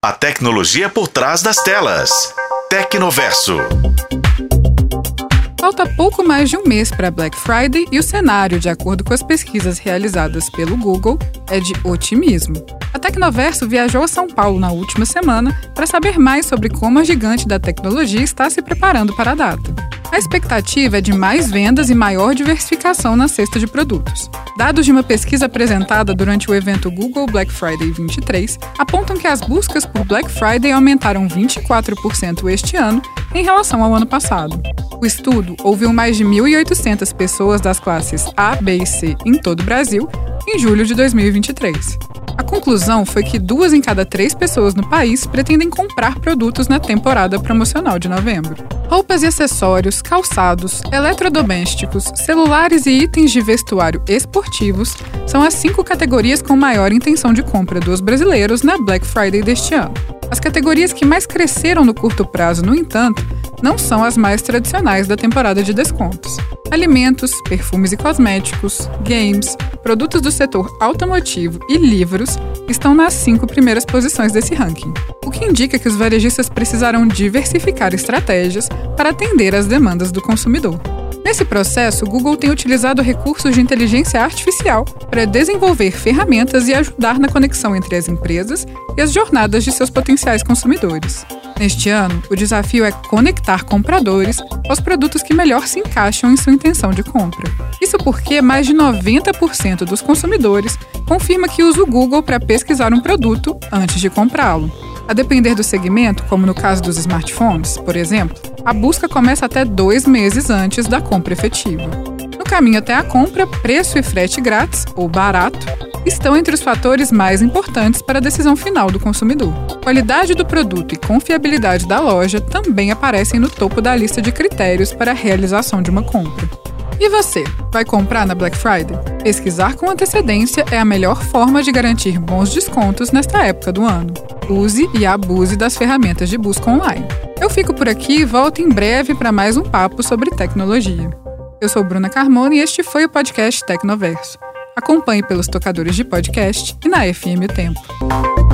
A tecnologia por trás das telas. Tecnoverso. Falta pouco mais de um mês para Black Friday e o cenário, de acordo com as pesquisas realizadas pelo Google, é de otimismo. A Tecnoverso viajou a São Paulo na última semana para saber mais sobre como a gigante da tecnologia está se preparando para a data. A expectativa é de mais vendas e maior diversificação na cesta de produtos. Dados de uma pesquisa apresentada durante o evento Google Black Friday 23 apontam que as buscas por Black Friday aumentaram 24% este ano em relação ao ano passado. O estudo ouviu mais de 1.800 pessoas das classes A, B e C em todo o Brasil em julho de 2023. Conclusão foi que duas em cada três pessoas no país pretendem comprar produtos na temporada promocional de novembro. Roupas e acessórios, calçados, eletrodomésticos, celulares e itens de vestuário esportivos são as cinco categorias com maior intenção de compra dos brasileiros na Black Friday deste ano. As categorias que mais cresceram no curto prazo, no entanto, não são as mais tradicionais da temporada de descontos. Alimentos, perfumes e cosméticos, games, produtos do setor automotivo e livros estão nas cinco primeiras posições desse ranking, o que indica que os varejistas precisarão diversificar estratégias para atender às demandas do consumidor. Nesse processo, o Google tem utilizado recursos de inteligência artificial para desenvolver ferramentas e ajudar na conexão entre as empresas e as jornadas de seus potenciais consumidores. Neste ano, o desafio é conectar compradores aos produtos que melhor se encaixam em sua intenção de compra. Isso porque mais de 90% dos consumidores confirma que usa o Google para pesquisar um produto antes de comprá-lo. A depender do segmento, como no caso dos smartphones, por exemplo, a busca começa até dois meses antes da compra efetiva. No caminho até a compra, preço e frete grátis, ou barato, estão entre os fatores mais importantes para a decisão final do consumidor. Qualidade do produto e confiabilidade da loja também aparecem no topo da lista de critérios para a realização de uma compra. E você, vai comprar na Black Friday? Pesquisar com antecedência é a melhor forma de garantir bons descontos nesta época do ano. Use e abuse das ferramentas de busca online. Eu fico por aqui e volto em breve para mais um papo sobre tecnologia. Eu sou Bruna Carmona e este foi o podcast Tecnoverso. Acompanhe pelos tocadores de podcast e na FM o Tempo.